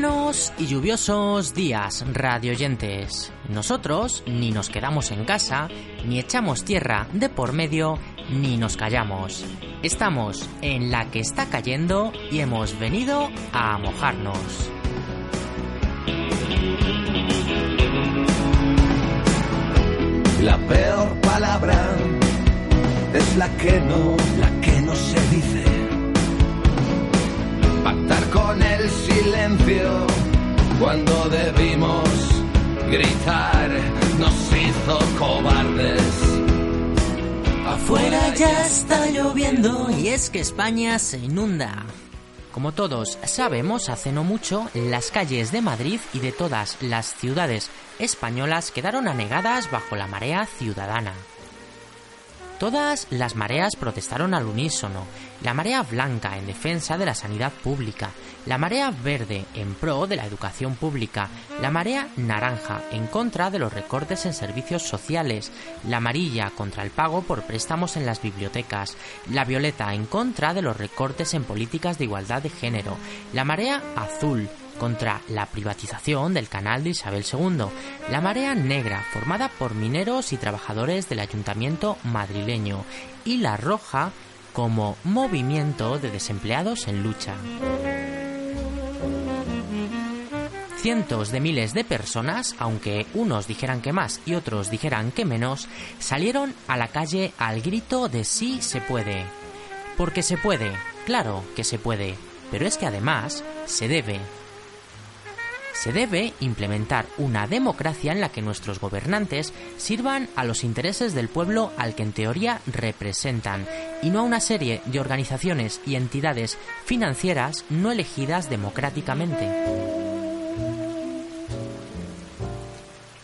Buenos y lluviosos días, radioyentes. Nosotros ni nos quedamos en casa, ni echamos tierra de por medio, ni nos callamos. Estamos en la que está cayendo y hemos venido a mojarnos. La peor palabra es la que no, la que no se dice. Pactar con el silencio cuando debimos gritar nos hizo cobardes. Afuera ya está lloviendo y es que España se inunda. Como todos sabemos, hace no mucho, las calles de Madrid y de todas las ciudades españolas quedaron anegadas bajo la marea ciudadana. Todas las mareas protestaron al unísono. La marea blanca en defensa de la sanidad pública, la marea verde en pro de la educación pública, la marea naranja en contra de los recortes en servicios sociales, la amarilla contra el pago por préstamos en las bibliotecas, la violeta en contra de los recortes en políticas de igualdad de género, la marea azul contra la privatización del canal de Isabel II, la marea negra formada por mineros y trabajadores del ayuntamiento madrileño y la roja como movimiento de desempleados en lucha. Cientos de miles de personas, aunque unos dijeran que más y otros dijeran que menos, salieron a la calle al grito de sí se puede. Porque se puede, claro que se puede, pero es que además se debe, se debe implementar una democracia en la que nuestros gobernantes sirvan a los intereses del pueblo al que en teoría representan y no a una serie de organizaciones y entidades financieras no elegidas democráticamente.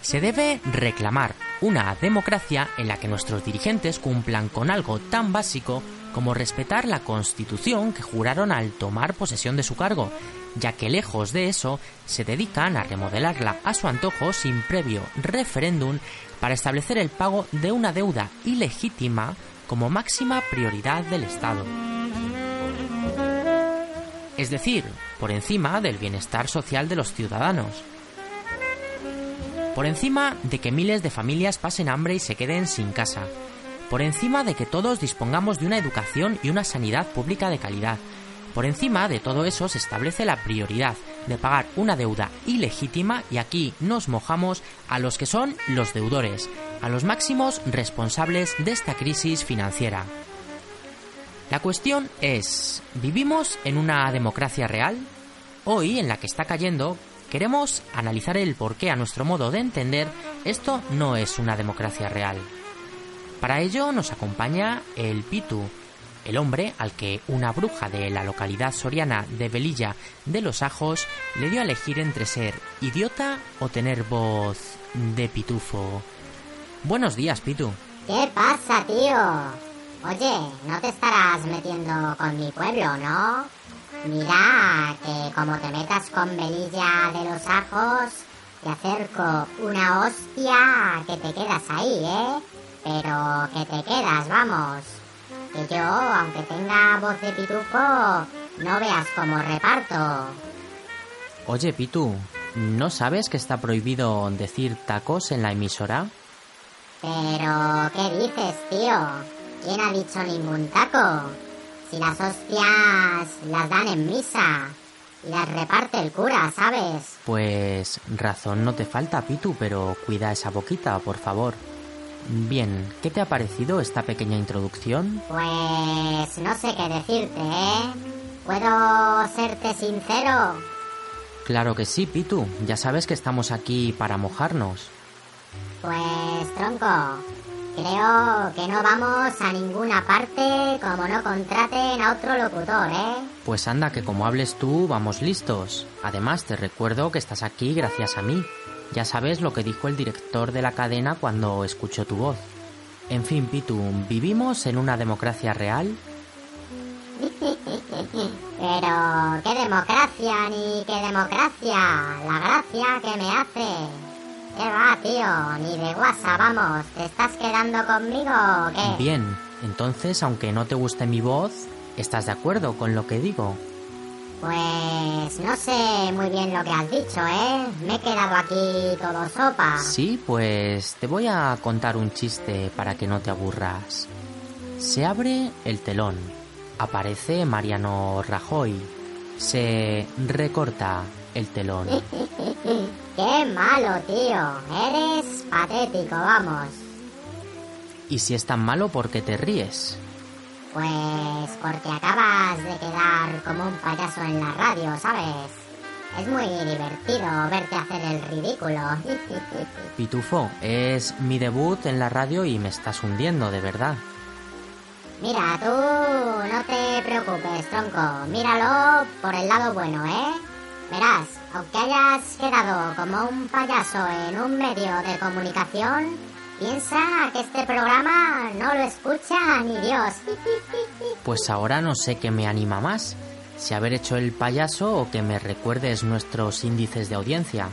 Se debe reclamar una democracia en la que nuestros dirigentes cumplan con algo tan básico como respetar la Constitución que juraron al tomar posesión de su cargo, ya que lejos de eso se dedican a remodelarla a su antojo sin previo referéndum para establecer el pago de una deuda ilegítima como máxima prioridad del Estado. Es decir, por encima del bienestar social de los ciudadanos. Por encima de que miles de familias pasen hambre y se queden sin casa. Por encima de que todos dispongamos de una educación y una sanidad pública de calidad. Por encima de todo eso se establece la prioridad de pagar una deuda ilegítima y aquí nos mojamos a los que son los deudores, a los máximos responsables de esta crisis financiera. La cuestión es, ¿vivimos en una democracia real? Hoy, en la que está cayendo, queremos analizar el por qué, a nuestro modo de entender, esto no es una democracia real. Para ello nos acompaña el Pitu, el hombre al que una bruja de la localidad soriana de Velilla de los Ajos le dio a elegir entre ser idiota o tener voz de pitufo. Buenos días, Pitu. ¿Qué pasa, tío? Oye, no te estarás metiendo con mi pueblo, ¿no? Mira, que como te metas con Velilla de los Ajos, te acerco una hostia que te quedas ahí, ¿eh? Pero que te quedas, vamos. Que yo, aunque tenga voz de pitufo, no veas como reparto. Oye, Pitu, ¿no sabes que está prohibido decir tacos en la emisora? Pero, ¿qué dices, tío? ¿Quién ha dicho ningún taco? Si las hostias las dan en misa y las reparte el cura, ¿sabes? Pues razón no te falta, Pitu, pero cuida esa boquita, por favor. Bien, ¿qué te ha parecido esta pequeña introducción? Pues no sé qué decirte, ¿eh? ¿Puedo serte sincero? Claro que sí, Pitu. Ya sabes que estamos aquí para mojarnos. Pues tronco, creo que no vamos a ninguna parte como no contraten a otro locutor, ¿eh? Pues anda, que como hables tú, vamos listos. Además, te recuerdo que estás aquí gracias a mí. Ya sabes lo que dijo el director de la cadena cuando escuchó tu voz. En fin, Pitu, ¿vivimos en una democracia real? Pero qué democracia ni qué democracia. La gracia que me hace. ¿Qué va, tío? Ni de guasa, vamos. ¿Te estás quedando conmigo o qué? Bien, entonces, aunque no te guste mi voz, ¿estás de acuerdo con lo que digo? Pues no sé muy bien lo que has dicho, ¿eh? Me he quedado aquí todo sopa. Sí, pues te voy a contar un chiste para que no te aburras. Se abre el telón. Aparece Mariano Rajoy. Se recorta el telón. Qué malo, tío. Eres patético, vamos. Y si es tan malo, ¿por qué te ríes? Pues porque acabas de quedar como un payaso en la radio, ¿sabes? Es muy divertido verte hacer el ridículo. Pitufo, es mi debut en la radio y me estás hundiendo, de verdad. Mira, tú no te preocupes, tronco. Míralo por el lado bueno, ¿eh? Verás, aunque hayas quedado como un payaso en un medio de comunicación, piensa que este programa no lo escucha ni Dios. Pues ahora no sé qué me anima más, si haber hecho el payaso o que me recuerdes nuestros índices de audiencia.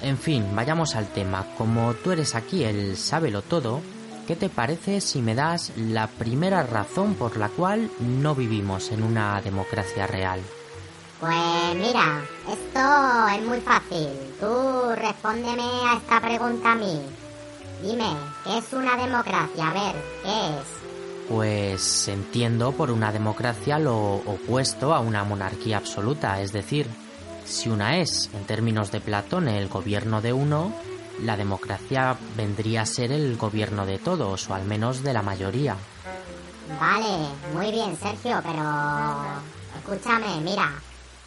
En fin, vayamos al tema. Como tú eres aquí el sábelo todo, ¿qué te parece si me das la primera razón por la cual no vivimos en una democracia real? Pues mira, esto es muy fácil. Tú respóndeme a esta pregunta a mí. Dime, ¿qué es una democracia? A ver, ¿qué es? Pues entiendo por una democracia lo opuesto a una monarquía absoluta, es decir, si una es, en términos de Platón, el gobierno de uno, la democracia vendría a ser el gobierno de todos, o al menos de la mayoría. Vale, muy bien, Sergio, pero escúchame, mira,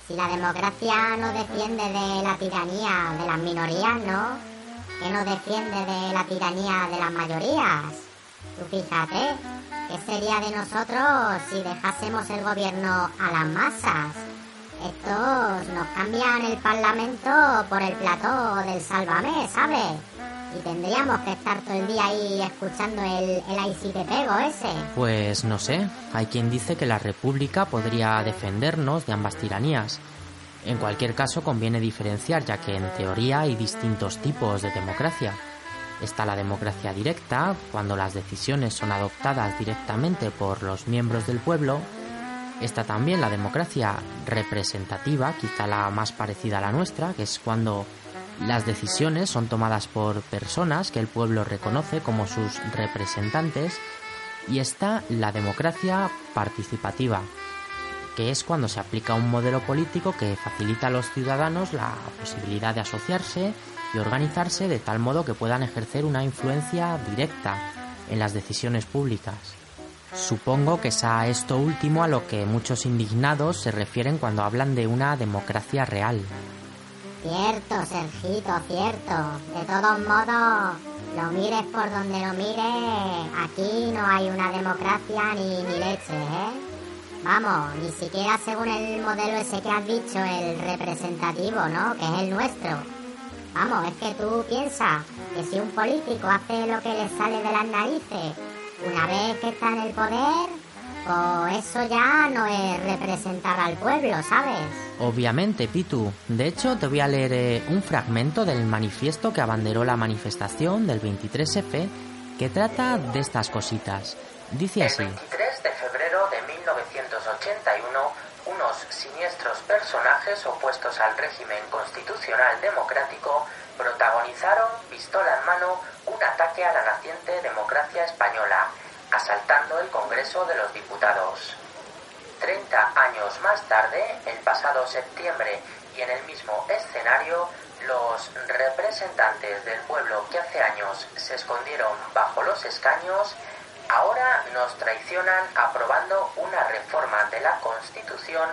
si la democracia no defiende de la tiranía de las minorías, ¿no? Que no defiende de la tiranía de las mayorías. Tú fíjate, ¿qué sería de nosotros si dejásemos el gobierno a las masas? Estos nos cambian el parlamento por el plató del Sálvame, ¿sabes? Y tendríamos que estar todo el día ahí escuchando el, el ahí sí te pego ese. Pues no sé, hay quien dice que la República podría defendernos de ambas tiranías. En cualquier caso, conviene diferenciar, ya que en teoría hay distintos tipos de democracia. Está la democracia directa, cuando las decisiones son adoptadas directamente por los miembros del pueblo. Está también la democracia representativa, quizá la más parecida a la nuestra, que es cuando las decisiones son tomadas por personas que el pueblo reconoce como sus representantes. Y está la democracia participativa, que es cuando se aplica un modelo político que facilita a los ciudadanos la posibilidad de asociarse y organizarse de tal modo que puedan ejercer una influencia directa en las decisiones públicas. Supongo que es a esto último a lo que muchos indignados se refieren cuando hablan de una democracia real. Cierto, Sergito, cierto. De todos modos, lo mires por donde lo mires, aquí no hay una democracia ni, ni leche, ¿eh? Vamos, ni siquiera según el modelo ese que has dicho, el representativo, ¿no? Que es el nuestro. Vamos, es que tú piensas que si un político hace lo que le sale de las narices, una vez que está en el poder, pues eso ya no es representar al pueblo, ¿sabes? Obviamente, Pitu. De hecho, te voy a leer eh, un fragmento del manifiesto que abanderó la manifestación del 23F que trata de estas cositas. Dice así. El 23 de personajes opuestos al régimen constitucional democrático protagonizaron, pistola en mano, un ataque a la naciente democracia española, asaltando el Congreso de los Diputados. Treinta años más tarde, el pasado septiembre y en el mismo escenario, los representantes del pueblo que hace años se escondieron bajo los escaños ahora nos traicionan aprobando una reforma de la Constitución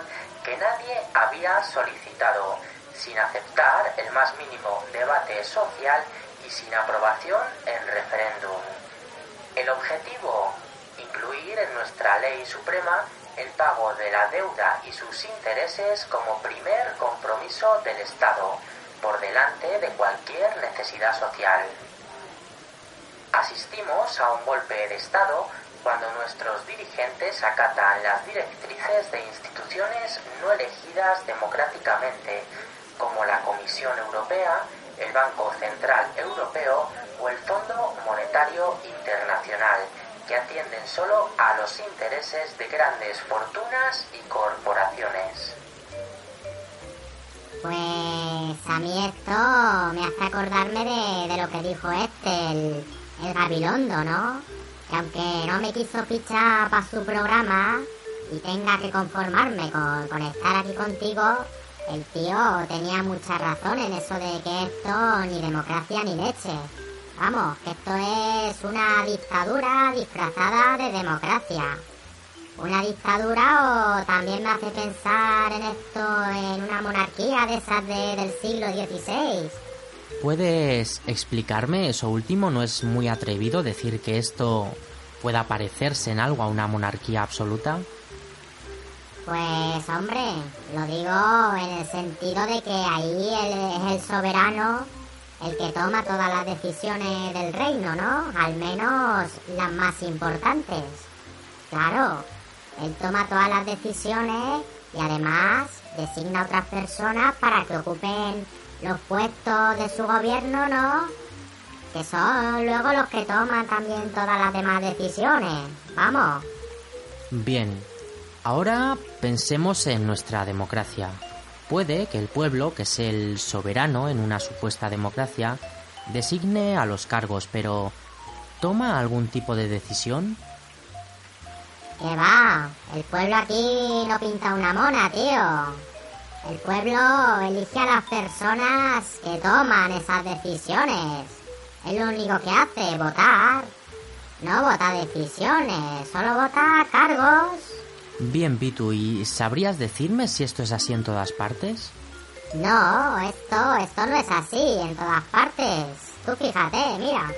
que nadie había solicitado, sin aceptar el más mínimo debate social y sin aprobación en referéndum. El objetivo, incluir en nuestra ley suprema el pago de la deuda y sus intereses como primer compromiso del Estado, por delante de cualquier necesidad social asistimos a un golpe de Estado cuando nuestros dirigentes acatan las directrices de instituciones no elegidas democráticamente, como la Comisión Europea, el Banco Central Europeo o el Fondo Monetario Internacional, que atienden solo a los intereses de grandes fortunas y corporaciones. Pues a mí esto me hace acordarme de, lo que dijo este, el, el Gabilondo, ¿no? Que aunque no me quiso fichar para su programa y tenga que conformarme con, estar aquí contigo, el tío tenía mucha razón en eso de que esto ni democracia ni leche. Vamos, que esto es una dictadura disfrazada de democracia. Una dictadura o también me hace pensar en esto en una monarquía de esas del siglo XVI. ¿Puedes explicarme eso último? ¿No es muy atrevido decir que esto pueda parecerse en algo a una monarquía absoluta? Pues hombre, lo digo en el sentido de que ahí es el soberano el que toma todas las decisiones del reino, ¿no? Al menos las más importantes. Claro, él toma todas las decisiones y además designa a otras personas para que ocupen los puestos de su gobierno, ¿no? Que son luego los que toman también todas las demás decisiones. Vamos. Bien, ahora pensemos en nuestra democracia. Puede que el pueblo, que es el soberano en una supuesta democracia, designe a los cargos, pero ¿toma algún tipo de decisión? ¿Qué va? El pueblo aquí no pinta una mona, tío. El pueblo elige a las personas que toman esas decisiones. Es lo único que hace, votar. No vota decisiones, solo vota cargos. Bien, Pitu, ¿y sabrías decirme si esto es así en todas partes? No, esto, esto no es así en todas partes. Tú fíjate, mira,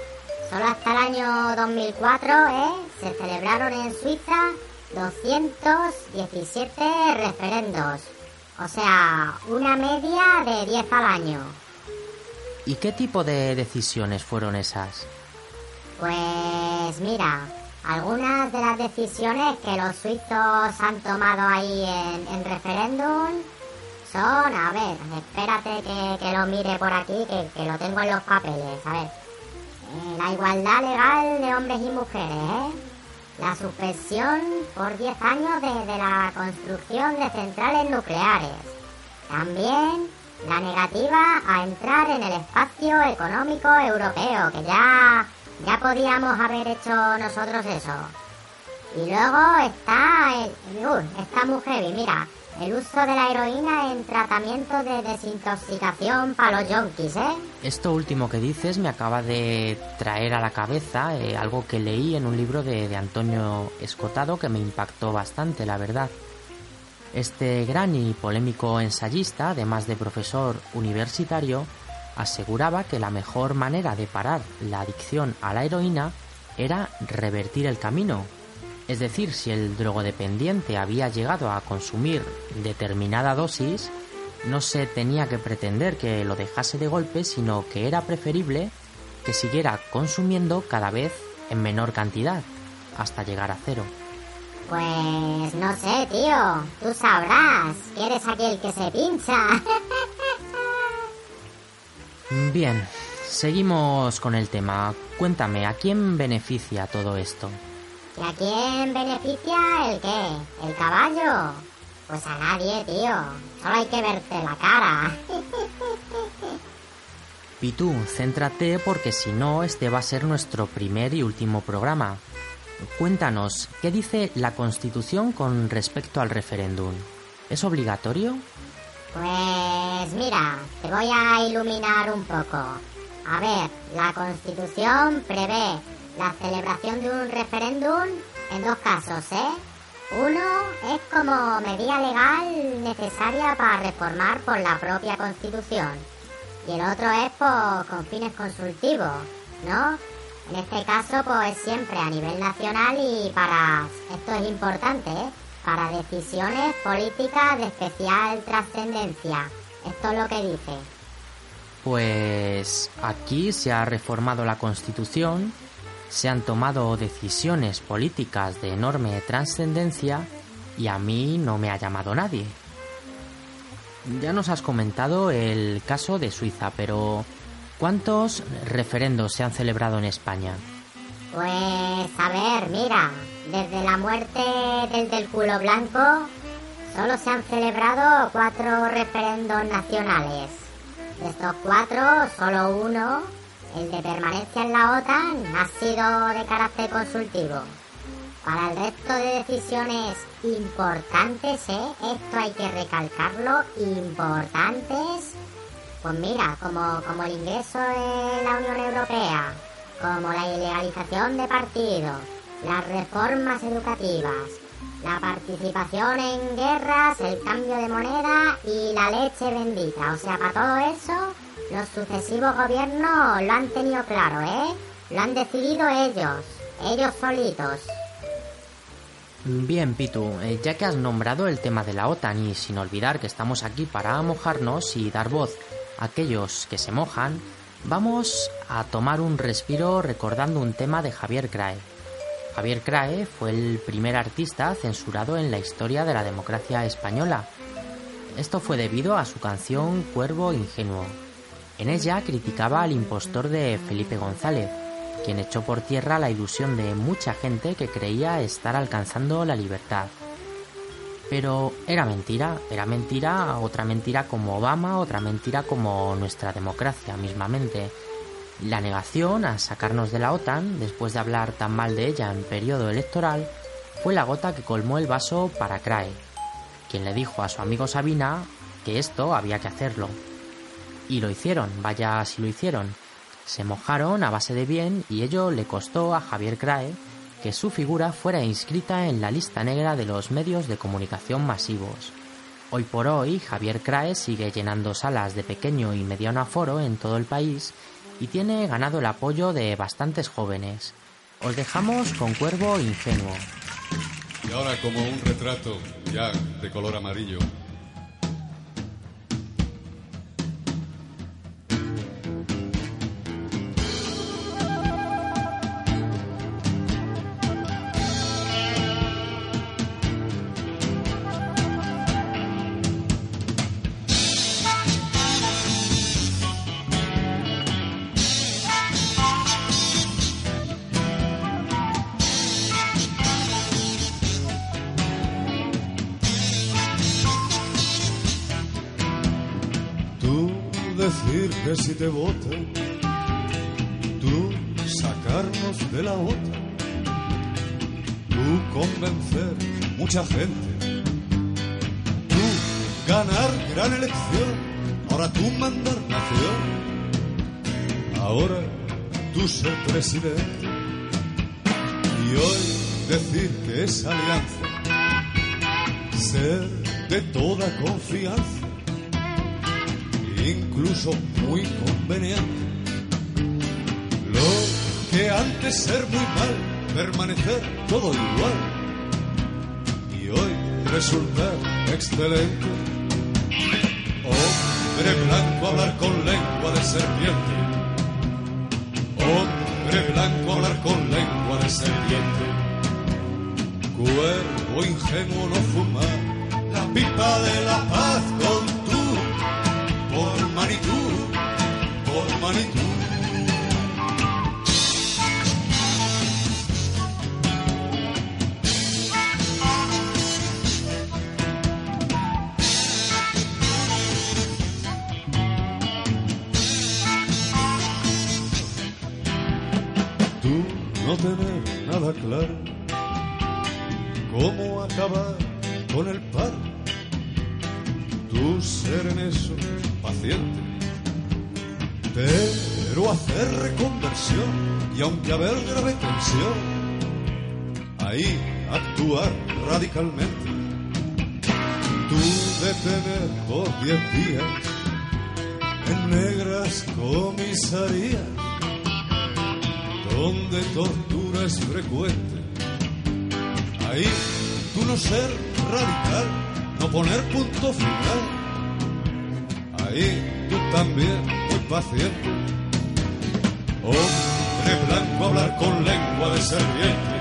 Solo hasta el año 2004 ¿eh? se celebraron en Suiza 217 referendos. O sea, una media de 10 al año. ¿Y qué tipo de decisiones fueron esas? Pues mira, algunas de las decisiones que los suizos han tomado ahí en, referéndum son, a ver, espérate que, lo mire por aquí, que, que lo tengo en los papeles, a ver. Eh, la igualdad legal de hombres y mujeres, ¿eh? La suspensión por 10 años de, la construcción de centrales nucleares. También la negativa a entrar en el espacio económico europeo, que ya, ya podíamos haber hecho nosotros eso. Y luego está, el, está muy mira, el uso de la heroína en tratamiento de desintoxicación para los yonkis, ¿eh? Esto último que dices me acaba de traer a la cabeza eh, algo que leí en un libro de Antonio Escotado que me impactó bastante, la verdad. Este gran y polémico ensayista, además de profesor universitario, aseguraba que la mejor manera de parar la adicción a la heroína era revertir el camino, es decir, si el drogodependiente había llegado a consumir determinada dosis, no se tenía que pretender que lo dejase de golpe, sino que era preferible que siguiera consumiendo cada vez en menor cantidad, hasta llegar a cero. Pues no sé, tío. Tú sabrás que eres aquel que se pincha. Bien, seguimos con el tema. Cuéntame, ¿a quién beneficia todo esto? ¿Y a quién beneficia el qué? ¿El caballo? Pues a nadie, tío. Solo hay que verte la cara. Pitu, céntrate porque si no, este va a ser nuestro primer y último programa. Cuéntanos, ¿qué dice la Constitución con respecto al referéndum? ¿Es obligatorio? Pues mira, te voy a iluminar un poco. A ver, la Constitución prevé la celebración de un referéndum en dos casos, ¿eh? Uno es como medida legal necesaria para reformar por la propia Constitución y el otro es por, con fines consultivos, ¿no? En este caso, pues siempre a nivel nacional y para, esto es importante, ¿eh? para decisiones políticas de especial trascendencia. Esto es lo que dice. Pues aquí se ha reformado la Constitución se han tomado decisiones políticas de enorme trascendencia y a mí no me ha llamado nadie. Ya nos has comentado el caso de Suiza, pero ¿cuántos referendos se han celebrado en España? Pues a ver, mira, desde la muerte del del culo blanco solo se han celebrado cuatro referendos nacionales. De estos cuatro, solo uno, el de permanencia en la OTAN, ha sido de carácter consultivo. Para el resto de decisiones importantes, ¿eh? esto hay que recalcarlo, importantes, pues mira, como, como el ingreso en la Unión Europea, como la ilegalización de partidos, las reformas educativas, la participación en guerras, el cambio de moneda y la leche bendita. O sea, para todo eso, los sucesivos gobiernos lo han tenido claro, ¿eh? Lo han decidido ellos, ellos solitos. Bien, Pitu, eh, ya que has nombrado el tema de la OTAN y sin olvidar que estamos aquí para mojarnos y dar voz a aquellos que se mojan, vamos a tomar un respiro recordando un tema de Javier Crae. Javier Crae fue el primer artista censurado en la historia de la democracia española. Esto fue debido a su canción Cuervo Ingenuo. En ella criticaba al impostor de Felipe González, quien echó por tierra la ilusión de mucha gente que creía estar alcanzando la libertad. Pero era mentira, era mentira, otra mentira como Obama, otra mentira como nuestra democracia mismamente. La negación a sacarnos de la OTAN, después de hablar tan mal de ella en periodo electoral, fue la gota que colmó el vaso para Crae, quien le dijo a su amigo Sabina que esto había que hacerlo. Y lo hicieron, vaya si lo hicieron. Se mojaron a base de bien y ello le costó a Javier Crae que su figura fuera inscrita en la lista negra de los medios de comunicación masivos. Hoy por hoy, Javier Crae sigue llenando salas de pequeño y mediano aforo en todo el país y tiene ganado el apoyo de bastantes jóvenes. Os dejamos con Cuervo Ingenuo. Y ahora como un retrato ya de color amarillo. Te votan, tú sacarnos de la OTAN, tú convencer mucha gente, tú ganar gran elección, ahora tú mandar nación, ahora tú ser presidente y hoy decir que es alianza, ser de toda confianza incluso muy conveniente. Lo que antes ser muy mal, permanecer todo igual. Y hoy resultar excelente. Hombre blanco hablar con lengua de serpiente. Hombre blanco hablar con lengua de serpiente. Cuervo ingenuo no fumar la pipa de la paz por y haber grave tensión, ahí actuar radicalmente. Tú detener por diez días en negras comisarías, donde tortura es frecuente. Ahí tú no ser radical no poner punto final. Ahí tú también muy paciente. Hombre blanco hablar con lengua de serpiente.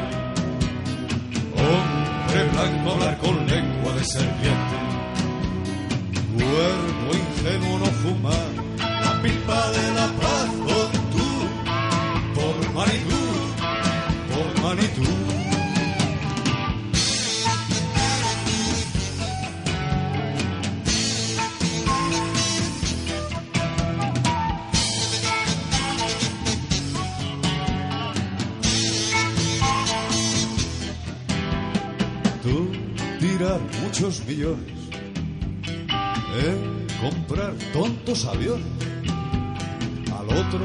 Hombre blanco hablar con lengua de serpiente. Cuervo ingenuo no fumar la pipa de la Tú tirar muchos millones en comprar tontos aviones al otro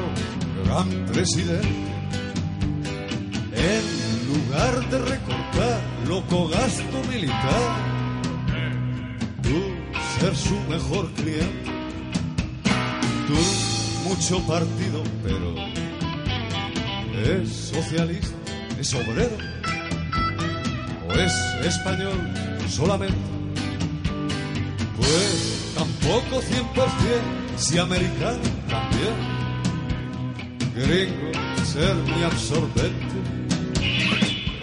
gran presidente. En lugar de recortar loco gasto militar, tú ser su mejor cliente. Tú mucho partido, pero es socialista, es obrero es español solamente. Pues tampoco 100%, si americano también. Gringo, ser muy absorbente.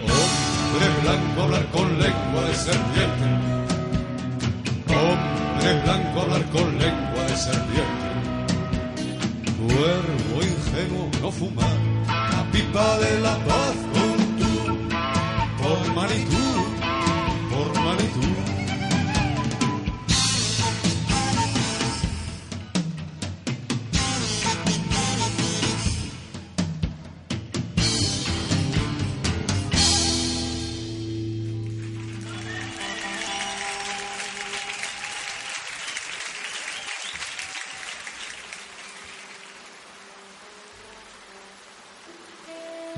Hombre blanco hablar con lengua de serpiente. Hombre blanco hablar con lengua de serpiente. Cuervo ingenuo no fumar la pipa de la paz por manitud, por manitud.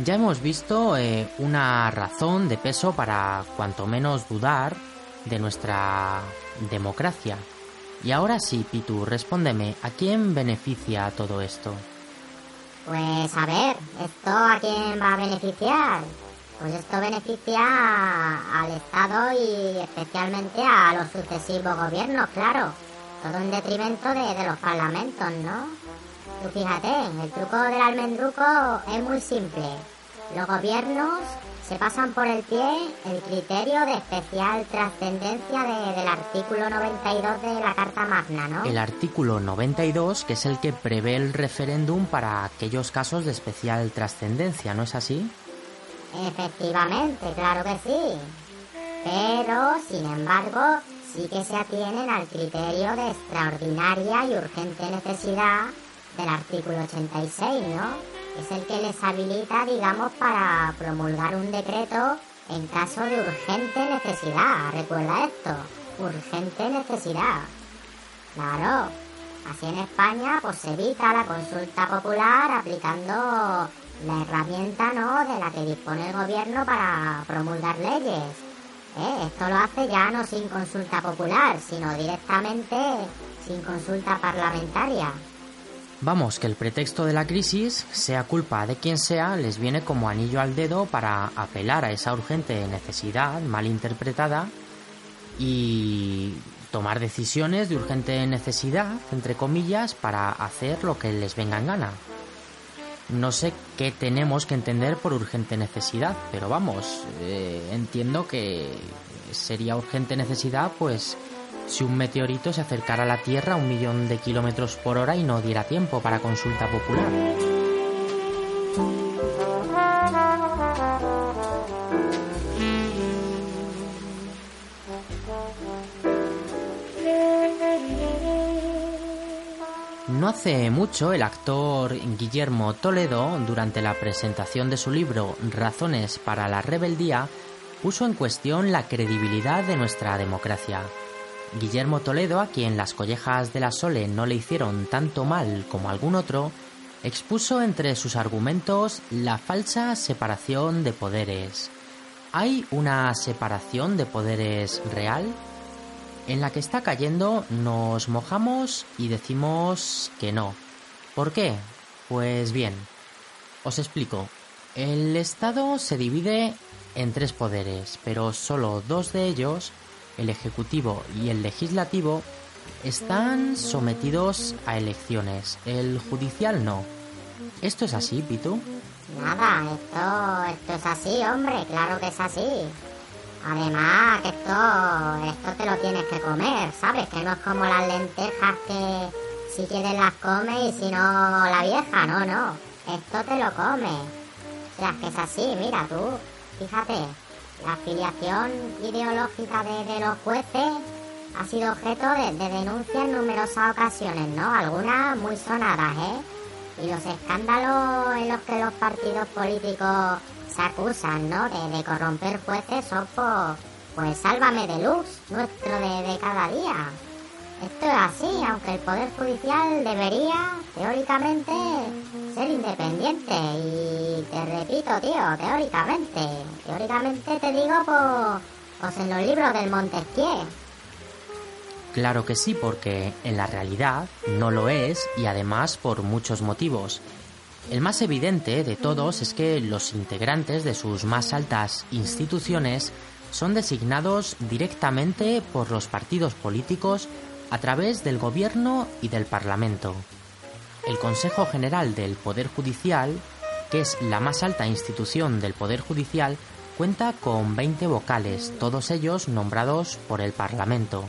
Ya hemos visto eh, una razón de peso para cuanto menos dudar de nuestra democracia. Y ahora sí, Pitu, respóndeme, ¿a quién beneficia todo esto? Pues a ver, ¿esto a quién va a beneficiar? Pues esto beneficia al Estado y especialmente a los sucesivos gobiernos, claro. Todo en detrimento de, de los parlamentos, ¿no? Tú fíjate, el truco del almendruco es muy simple. Los gobiernos se pasan por el pie el criterio de especial trascendencia de- del artículo 92 de la Carta Magna, ¿no? El artículo 92, que es el que prevé el referéndum para aquellos casos de especial trascendencia, ¿no es así? Efectivamente, claro que sí. Pero, sin embargo, sí que se atienen al criterio de extraordinaria y urgente necesidad del artículo 86, ¿no? Es el que les habilita, digamos, para promulgar un decreto en caso de urgente necesidad. Recuerda esto, urgente necesidad. Claro, así en España pues se evita la consulta popular aplicando la herramienta ¿no? de la que dispone el gobierno para promulgar leyes. ¿Eh? Esto lo hace ya no sin consulta popular, sino directamente sin consulta parlamentaria. Vamos, que el pretexto de la crisis, sea culpa de quien sea, les viene como anillo al dedo para apelar a esa urgente necesidad mal interpretada y tomar decisiones de urgente necesidad, entre comillas, para hacer lo que les venga en gana. No sé qué tenemos que entender por urgente necesidad, pero vamos, eh, entiendo que sería urgente necesidad, pues si un meteorito se acercara a la Tierra a un millón de kilómetros por hora y no diera tiempo para consulta popular. No hace mucho el actor Guillermo Toledo, durante la presentación de su libro Razones para la rebeldía, puso en cuestión la credibilidad de nuestra democracia. Guillermo Toledo, a quien las collejas de la Sole no le hicieron tanto mal como algún otro, expuso entre sus argumentos la falsa separación de poderes. ¿Hay una separación de poderes real? En la que está cayendo nos mojamos y decimos que no. ¿Por qué? Pues bien, os explico. El Estado se divide en tres poderes, pero solo dos de ellos, el Ejecutivo y el Legislativo, están sometidos a elecciones. El judicial no. ¿Esto es así, Pitu? Nada, esto, esto es así, hombre, claro que es así. Además, que esto, esto te lo tienes que comer, ¿sabes? Que no es como las lentejas que si quieres las comes y si no la vieja, no, no. Esto te lo comes. O sea, que es así, mira tú, fíjate, la afiliación ideológica de, los jueces ha sido objeto de, de denuncias en numerosas ocasiones, ¿no? Algunas muy sonadas, ¿eh? y los escándalos en los que los partidos políticos se acusan, ¿no? De, corromper jueces son pues sálvame de luz, nuestro de, cada día. Esto es así, aunque el Poder Judicial debería, teóricamente, ser independiente. Y te repito, tío, teóricamente. Teóricamente te digo, pues, pues en los libros del Montesquieu. Claro que sí, porque en la realidad no lo es y además por muchos motivos. El más evidente de todos es que los integrantes de sus más altas instituciones son designados directamente por los partidos políticos a través del Gobierno y del Parlamento. El Consejo General del Poder Judicial, que es la más alta institución del Poder Judicial, cuenta con 20 vocales, todos ellos nombrados por el Parlamento.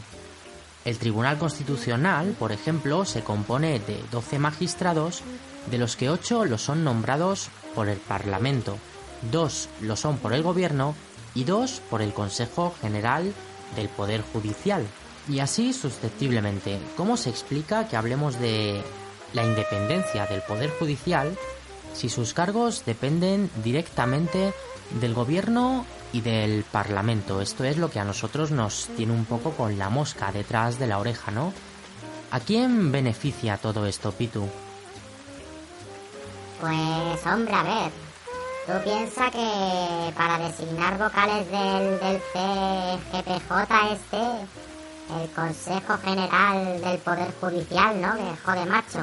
El Tribunal Constitucional, por ejemplo, se compone de 12 magistrados, de los que 8 lo son nombrados por el Parlamento, 2 lo son por el Gobierno y 2 por el Consejo General del Poder Judicial. Y así susceptiblemente, ¿cómo se explica que hablemos de la independencia del Poder Judicial si sus cargos dependen directamente del Gobierno y del Parlamento. Esto es lo que a nosotros nos tiene un poco con la mosca detrás de la oreja, ¿no? ¿A quién beneficia todo esto, Pitu? Pues hombre, a ver, tú piensas que para designar vocales del, del CGPJ este, el Consejo General del Poder Judicial, ¿no? Que jode macho.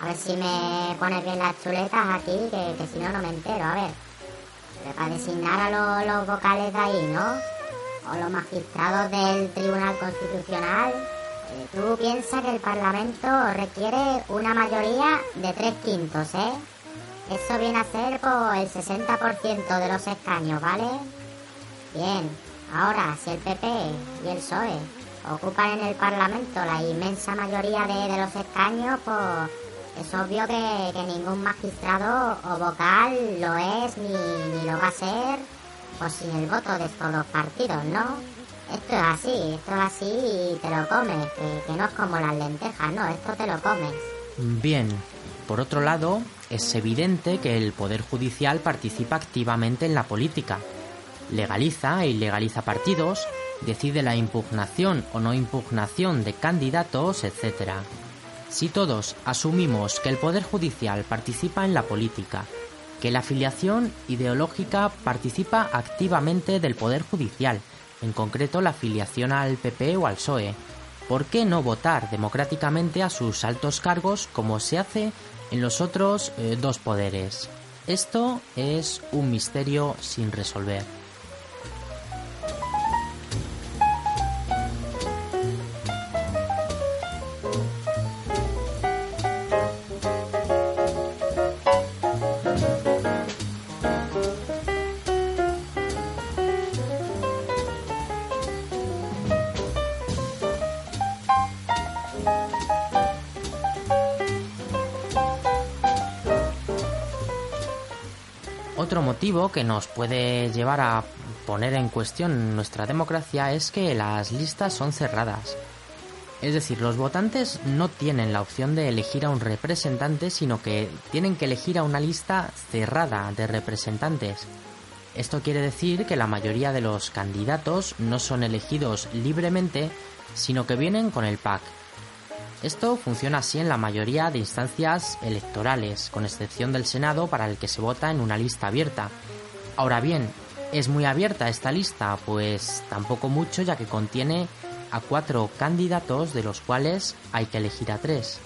A ver si me pones bien las chuletas aquí, que, que si no, no me entero. A ver para designar a los, vocales de ahí, ¿no? O los magistrados del Tribunal Constitucional. Eh, tú piensas que el Parlamento requiere una mayoría de tres quintos, ¿eh? Eso viene a ser por el 60% de los escaños, ¿vale? Bien, ahora si el PP y el PSOE ocupan en el Parlamento la inmensa mayoría de, los escaños, pues es obvio que, ningún magistrado o vocal lo es ni, lo va a ser pues sin el voto de estos dos partidos, ¿no? Esto es así, esto es así y te lo comes, que no es como las lentejas, no, esto te lo comes. Bien, por otro lado, es evidente que el Poder Judicial participa activamente en la política. Legaliza e ilegaliza partidos, decide la impugnación o no impugnación de candidatos, etc. Si todos asumimos que el Poder Judicial participa en la política, que la afiliación ideológica participa activamente del Poder Judicial, en concreto la afiliación al PP o al PSOE, ¿por qué no votar democráticamente a sus altos cargos como se hace en los otros eh, dos poderes? Esto es un misterio sin resolver. Motivo que nos puede llevar a poner en cuestión nuestra democracia es que las listas son cerradas. Es decir, los votantes no tienen la opción de elegir a un representante, sino que tienen que elegir a una lista cerrada de representantes. Esto quiere decir que la mayoría de los candidatos no son elegidos libremente, sino que vienen con el PAC, esto funciona así en la mayoría de instancias electorales, con excepción del Senado para el que se vota en una lista abierta. Ahora bien, ¿es muy abierta esta lista? Pues tampoco mucho ya que contiene a cuatro candidatos de los cuales hay que elegir a tres.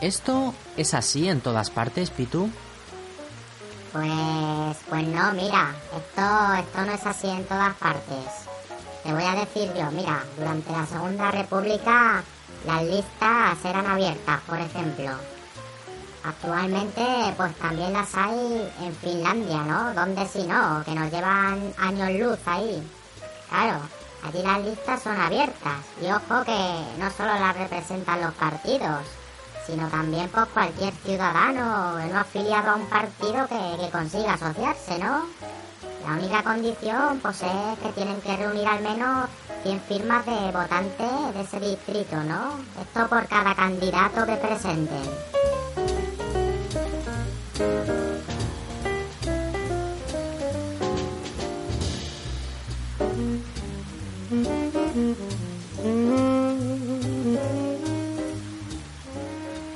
¿Esto es así en todas partes, Pitu? Pues, pues no, mira, esto, esto no es así en todas partes. Te voy a decir yo, mira, durante la Segunda República las listas eran abiertas, por ejemplo. Actualmente, pues también las hay en Finlandia, ¿no? ¿Dónde si no? Que nos llevan años luz ahí. Claro, allí las listas son abiertas. Y ojo que no solo las representan los partidos, sino también pues cualquier ciudadano no afiliado a un partido que, que consiga asociarse, ¿no? La única condición pues es que tienen que reunir al menos 100 firmas de votantes de ese distrito, ¿no? Esto por cada candidato que presenten.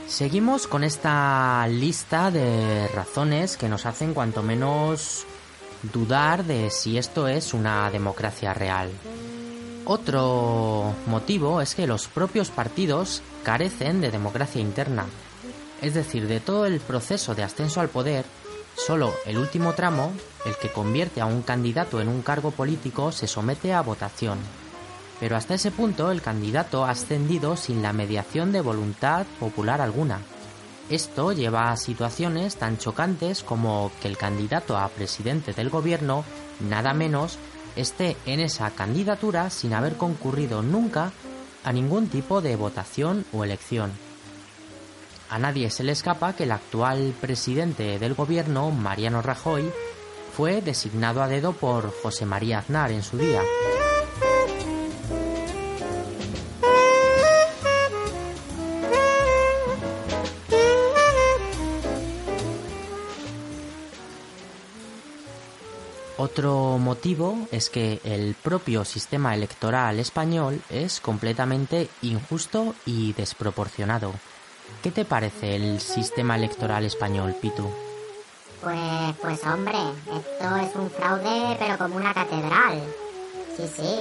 Seguimos con esta lista de razones que nos hacen cuanto menos dudar de si esto es una democracia real. Otro motivo es que los propios partidos carecen de democracia interna. Es decir, de todo el proceso de ascenso al poder, solo el último tramo, el que convierte a un candidato en un cargo político, se somete a votación. Pero hasta ese punto el candidato ha ascendido sin la mediación de voluntad popular alguna. Esto lleva a situaciones tan chocantes como que el candidato a presidente del gobierno, nada menos, esté en esa candidatura sin haber concurrido nunca a ningún tipo de votación o elección. A nadie se le escapa que el actual presidente del gobierno, Mariano Rajoy, fue designado a dedo por José María Aznar en su día. Otro motivo es que el propio sistema electoral español es completamente injusto y desproporcionado. ¿Qué te parece el sistema electoral español, Pitu? Pues, pues hombre, esto es un fraude pero como una catedral. Sí, sí.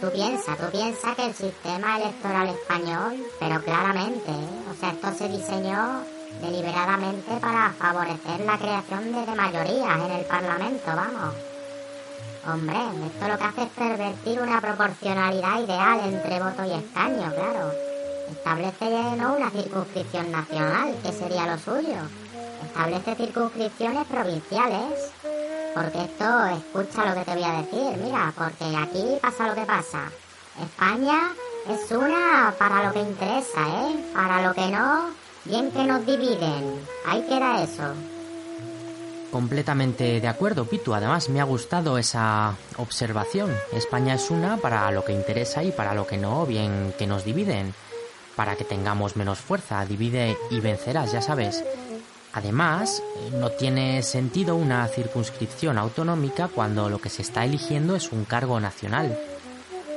Tú piensas, tú piensas que el sistema electoral español, pero claramente, ¿eh? o sea, esto se diseñó deliberadamente para favorecer la creación de, de mayorías en el Parlamento, vamos. Hombre, esto lo que hace es pervertir una proporcionalidad ideal entre voto y escaño, claro. Establece no una circunscripción nacional, que sería lo suyo. Establece circunscripciones provinciales. Porque esto, escucha lo que te voy a decir, mira, porque aquí pasa lo que pasa. España es una para lo que interesa, ¿eh? Para lo que no, bien que nos dividen. Ahí queda eso. Completamente de acuerdo, Pitu. Además, me ha gustado esa observación. España es una para lo que interesa y para lo que no, bien que nos dividen. Para que tengamos menos fuerza, divide y vencerás, ya sabes. Además, no tiene sentido una circunscripción autonómica cuando lo que se está eligiendo es un cargo nacional.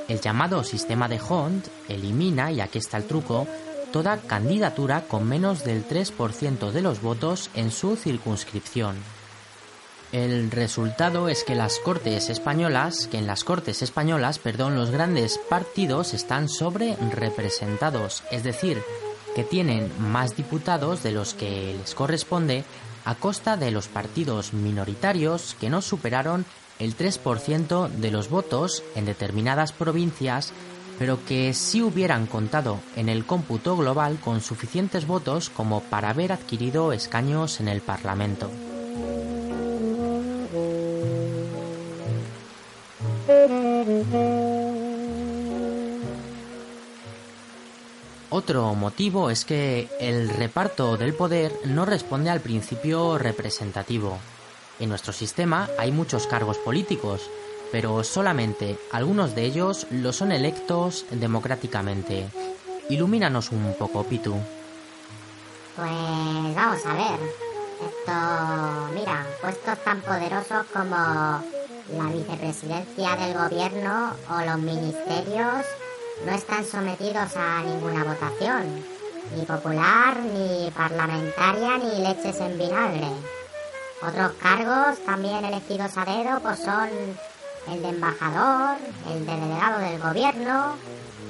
El llamado sistema de Hunt elimina, y aquí está el truco, toda candidatura con menos del 3% de los votos en su circunscripción. El resultado es que las Cortes españolas, que en las Cortes españolas, perdón, los grandes partidos están sobre representados, es decir, que tienen más diputados de los que les corresponde a costa de los partidos minoritarios que no superaron el 3% de los votos en determinadas provincias, pero que sí hubieran contado en el cómputo global con suficientes votos como para haber adquirido escaños en el Parlamento. Otro motivo es que el reparto del poder no responde al principio representativo. En nuestro sistema hay muchos cargos políticos, pero solamente algunos de ellos lo son electos democráticamente. Ilumínanos un poco, Pitu. Pues vamos a ver. Esto, mira, puestos tan poderosos como la vicepresidencia del gobierno o los ministerios no están sometidos a ninguna votación, ni popular, ni parlamentaria, ni leches en vinagre. Otros cargos también elegidos a dedo pues son el de embajador, el de delegado del gobierno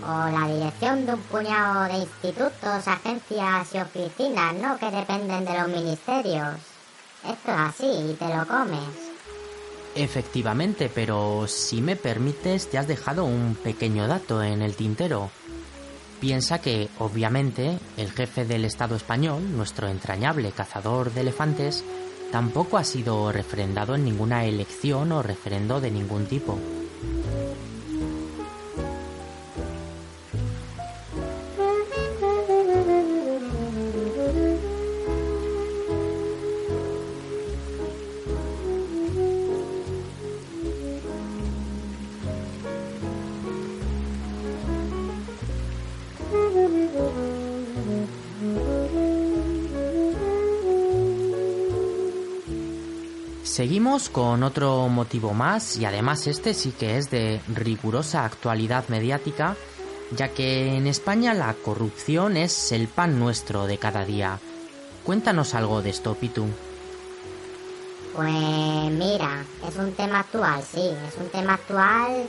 o la dirección de un puñado de institutos, agencias y oficinas, ¿no? Que dependen de los ministerios. Esto es así y te lo comes. Efectivamente, pero si me permites, te has dejado un pequeño dato en el tintero. Piensa que, obviamente, el jefe del Estado español, nuestro entrañable cazador de elefantes, tampoco ha sido refrendado en ninguna elección o referendo de ningún tipo. Seguimos con otro motivo más y además este sí que es de rigurosa actualidad mediática, ya que en España la corrupción es el pan nuestro de cada día. Cuéntanos algo de esto, Pitu. Pues mira, es un tema actual, sí, es un tema actual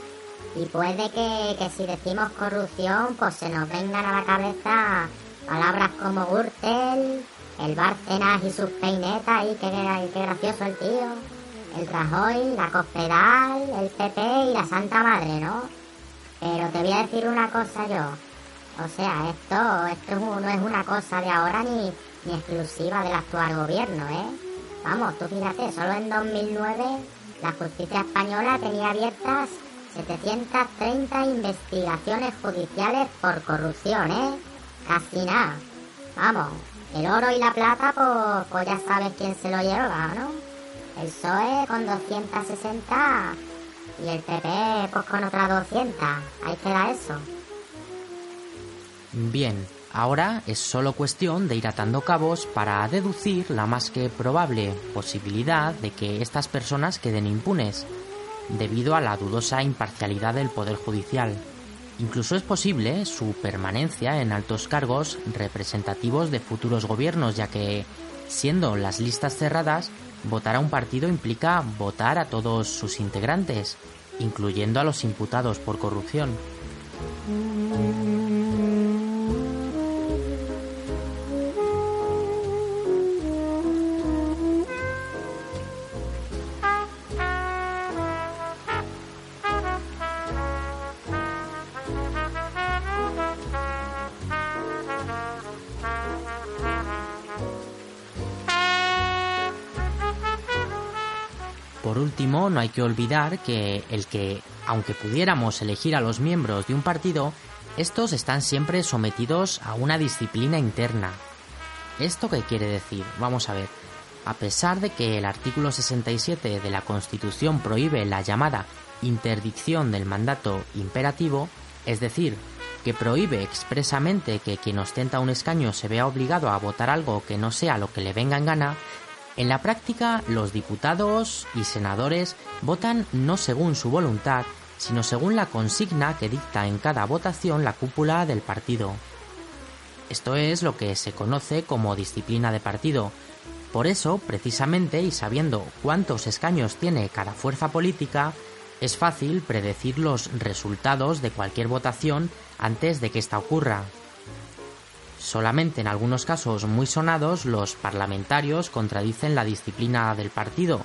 y puede que, que si decimos corrupción pues se nos vengan a la cabeza palabras como Gürtel, el Bárcenas y sus peinetas, y qué, qué gracioso el tío. El Rajoy, la Cospedal, el PP y la Santa Madre, ¿no? Pero te voy a decir una cosa yo. O sea, esto, esto no es una cosa de ahora ni, ni exclusiva del actual gobierno, ¿eh? Vamos, tú fíjate, solo en 2009 la justicia española tenía abiertas 730 investigaciones judiciales por corrupción, ¿eh? Casi nada. Vamos, el oro y la plata, pues, pues ya sabes quién se lo lleva, ¿no? El PSOE con 260 y el PP pues con otras 200. Ahí queda eso. Bien, ahora es solo cuestión de ir atando cabos para deducir la más que probable posibilidad de que estas personas queden impunes, debido a la dudosa imparcialidad del Poder Judicial. Incluso es posible su permanencia en altos cargos representativos de futuros gobiernos, ya que, siendo las listas cerradas, votar a un partido implica votar a todos sus integrantes, incluyendo a los imputados por corrupción. Por último, no hay que olvidar que el que, aunque pudiéramos elegir a los miembros de un partido, estos están siempre sometidos a una disciplina interna. ¿Esto qué quiere decir? Vamos a ver. A pesar de que el artículo 67 de la Constitución prohíbe la llamada interdicción del mandato imperativo, es decir, que prohíbe expresamente que quien ostenta un escaño se vea obligado a votar algo que no sea lo que le venga en gana, en la práctica, los diputados y senadores votan no según su voluntad, sino según la consigna que dicta en cada votación la cúpula del partido. Esto es lo que se conoce como disciplina de partido. Por eso, precisamente, y sabiendo cuántos escaños tiene cada fuerza política, es fácil predecir los resultados de cualquier votación antes de que ésta ocurra. Solamente en algunos casos muy sonados los parlamentarios contradicen la disciplina del partido,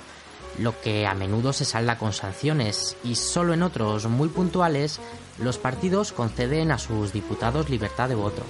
lo que a menudo se salda con sanciones, y solo en otros muy puntuales los partidos conceden a sus diputados libertad de voto.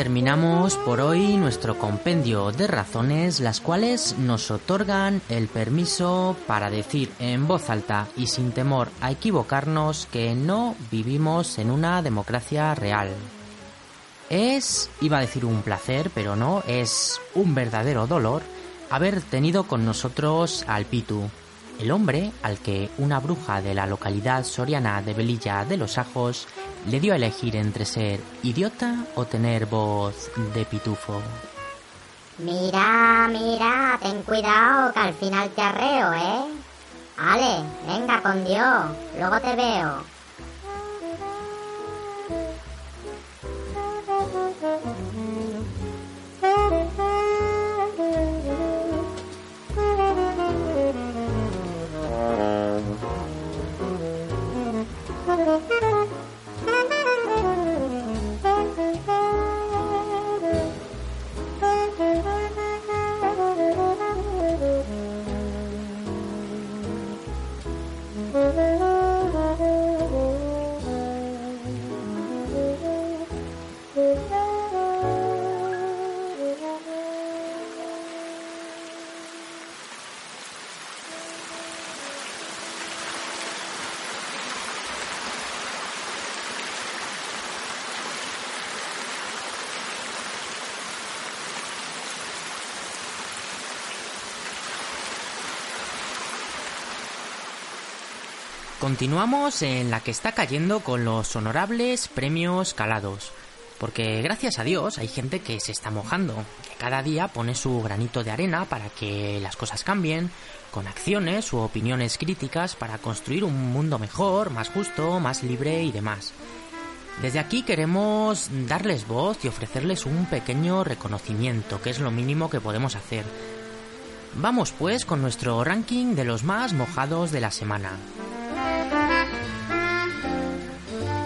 Terminamos por hoy nuestro compendio de razones las cuales nos otorgan el permiso para decir en voz alta y sin temor a equivocarnos que no vivimos en una democracia real. Es, iba a decir un placer, pero no, es un verdadero dolor haber tenido con nosotros al Pitu, el hombre al que una bruja de la localidad soriana de Velilla de los Ajos le dio a elegir entre ser idiota o tener voz de pitufo. Mira, mira, ten cuidado que al final te arreo, ¿eh? Ale, venga con Dios, luego te veo. Continuamos en la que está cayendo con los honorables premios calados. Porque gracias a Dios hay gente que se está mojando, que cada día pone su granito de arena para que las cosas cambien, con acciones u opiniones críticas para construir un mundo mejor, más justo, más libre y demás. Desde aquí queremos darles voz y ofrecerles un pequeño reconocimiento, que es lo mínimo que podemos hacer. Vamos pues con nuestro ranking de los más mojados de la semana.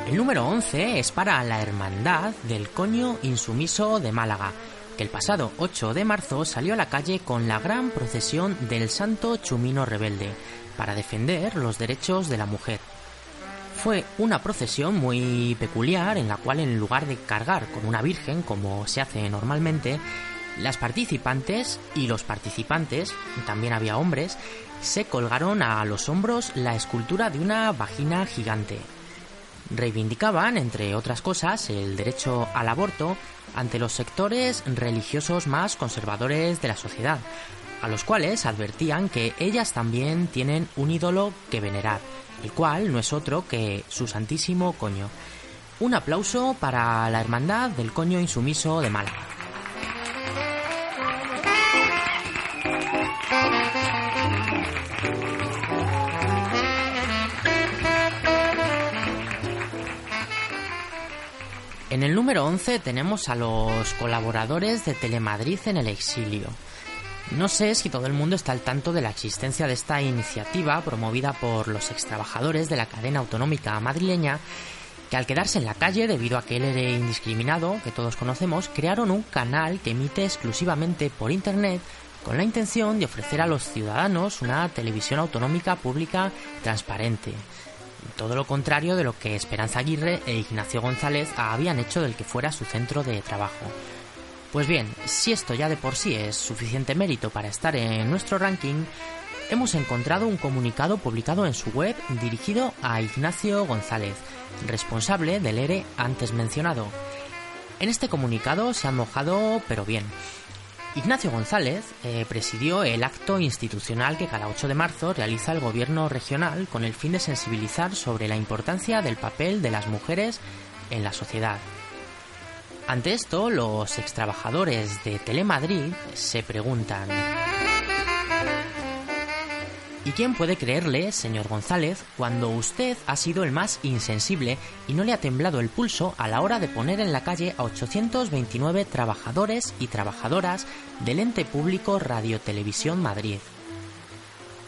El número 11 es para la Hermandad del Coño Insumiso de Málaga, que el pasado 8 de marzo salió a la calle con la gran procesión del Santo Chumino Rebelde para defender los derechos de la mujer. Fue una procesión muy peculiar en la cual en lugar de cargar con una virgen como se hace normalmente, las participantes y los participantes, también había hombres, se colgaron a los hombros la escultura de una vagina gigante, reivindicaban, entre otras cosas, el derecho al aborto ante los sectores religiosos más conservadores de la sociedad, a los cuales advertían que ellas también tienen un ídolo que venerar, el cual no es otro que su santísimo coño. Un aplauso para la Hermandad del Coño Insumiso de Málaga. En el número 11 tenemos a los colaboradores de Telemadrid en el exilio. No sé si todo el mundo está al tanto de la existencia de esta iniciativa promovida por los extrabajadores de la cadena autonómica madrileña que al quedarse en la calle debido a que él era indiscriminado, que todos conocemos, crearon un canal que emite exclusivamente por Internet con la intención de ofrecer a los ciudadanos una televisión autonómica pública transparente todo lo contrario de lo que Esperanza Aguirre e Ignacio González habían hecho del que fuera su centro de trabajo. Pues bien, si esto ya de por sí es suficiente mérito para estar en nuestro ranking, hemos encontrado un comunicado publicado en su web dirigido a Ignacio González, responsable del ERE antes mencionado. En este comunicado se han mojado, pero bien. Ignacio González eh, presidió el acto institucional que cada 8 de marzo realiza el gobierno regional con el fin de sensibilizar sobre la importancia del papel de las mujeres en la sociedad. Ante esto, los extrabajadores de Telemadrid se preguntan ¿Y quién puede creerle, señor González, cuando usted ha sido el más insensible y no le ha temblado el pulso a la hora de poner en la calle a 829 trabajadores y trabajadoras del ente público Radio Televisión Madrid?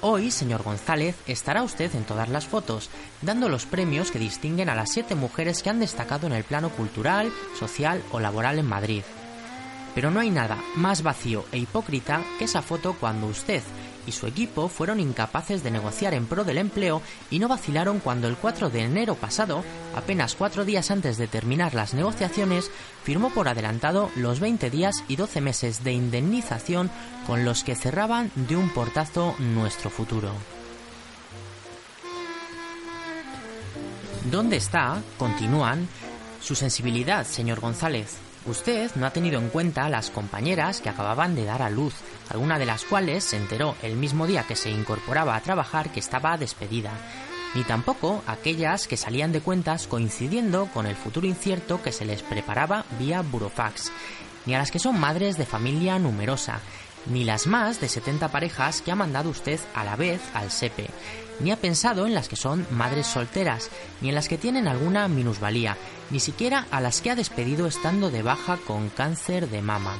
Hoy, señor González, estará usted en todas las fotos, dando los premios que distinguen a las siete mujeres que han destacado en el plano cultural, social o laboral en Madrid. Pero no hay nada más vacío e hipócrita que esa foto cuando usted, y su equipo fueron incapaces de negociar en pro del empleo y no vacilaron cuando el 4 de enero pasado, apenas cuatro días antes de terminar las negociaciones, firmó por adelantado los 20 días y 12 meses de indemnización con los que cerraban de un portazo nuestro futuro. ¿Dónde está, continúan, su sensibilidad, señor González? Usted no ha tenido en cuenta las compañeras que acababan de dar a luz, alguna de las cuales se enteró el mismo día que se incorporaba a trabajar que estaba despedida, ni tampoco aquellas que salían de cuentas coincidiendo con el futuro incierto que se les preparaba vía burofax, ni a las que son madres de familia numerosa, ni las más de 70 parejas que ha mandado usted a la vez al SEPE, ni ha pensado en las que son madres solteras, ni en las que tienen alguna minusvalía, ni siquiera a las que ha despedido estando de baja con cáncer de mama.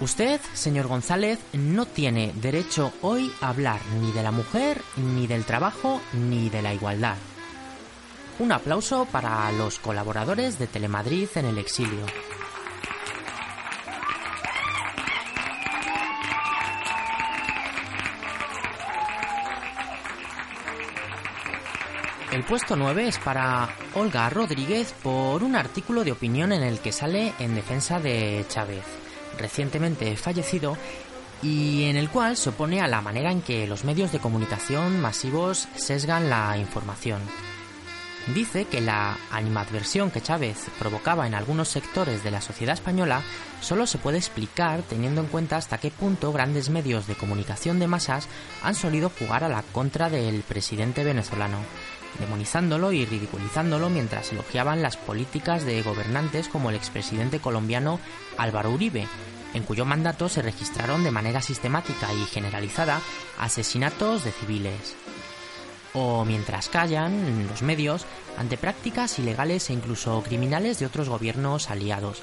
Usted, señor González, no tiene derecho hoy a hablar ni de la mujer, ni del trabajo, ni de la igualdad. Un aplauso para los colaboradores de Telemadrid en el exilio. El puesto 9 es para Olga Rodríguez por un artículo de opinión en el que sale en defensa de Chávez, recientemente fallecido, y en el cual se opone a la manera en que los medios de comunicación masivos sesgan la información. dice que la animadversión que Chávez provocaba en algunos sectores de la sociedad española solo se puede explicar teniendo en cuenta hasta qué punto grandes medios de comunicación de masas han solido jugar a la contra del presidente venezolano, demonizándolo y ridiculizándolo mientras elogiaban las políticas de gobernantes como el expresidente colombiano Álvaro Uribe, en cuyo mandato se registraron de manera sistemática y generalizada asesinatos de civiles o mientras callan los medios ante prácticas ilegales e incluso criminales de otros gobiernos aliados.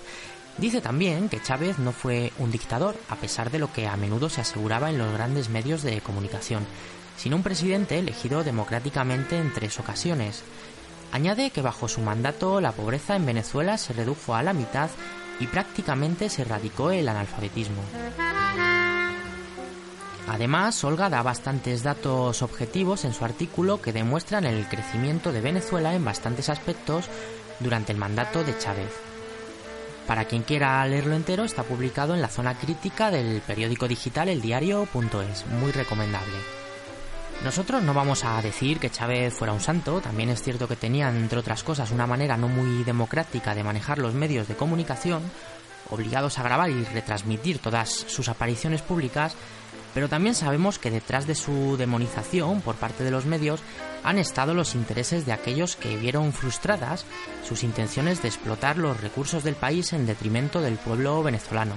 Dice también que Chávez no fue un dictador, a pesar de lo que a menudo se aseguraba en los grandes medios de comunicación, sino un presidente elegido democráticamente en tres ocasiones. Añade que bajo su mandato la pobreza en Venezuela se redujo a la mitad y prácticamente se erradicó el analfabetismo. Además, Olga da bastantes datos objetivos en su artículo que demuestran el crecimiento de Venezuela en bastantes aspectos durante el mandato de Chávez. Para quien quiera leerlo entero, está publicado en la zona crítica del periódico digital eldiario.es, muy recomendable. Nosotros no vamos a decir que Chávez fuera un santo, también es cierto que tenía, entre otras cosas, una manera no muy democrática de manejar los medios de comunicación, obligados a grabar y retransmitir todas sus apariciones públicas, pero también sabemos que detrás de su demonización por parte de los medios han estado los intereses de aquellos que vieron frustradas sus intenciones de explotar los recursos del país en detrimento del pueblo venezolano.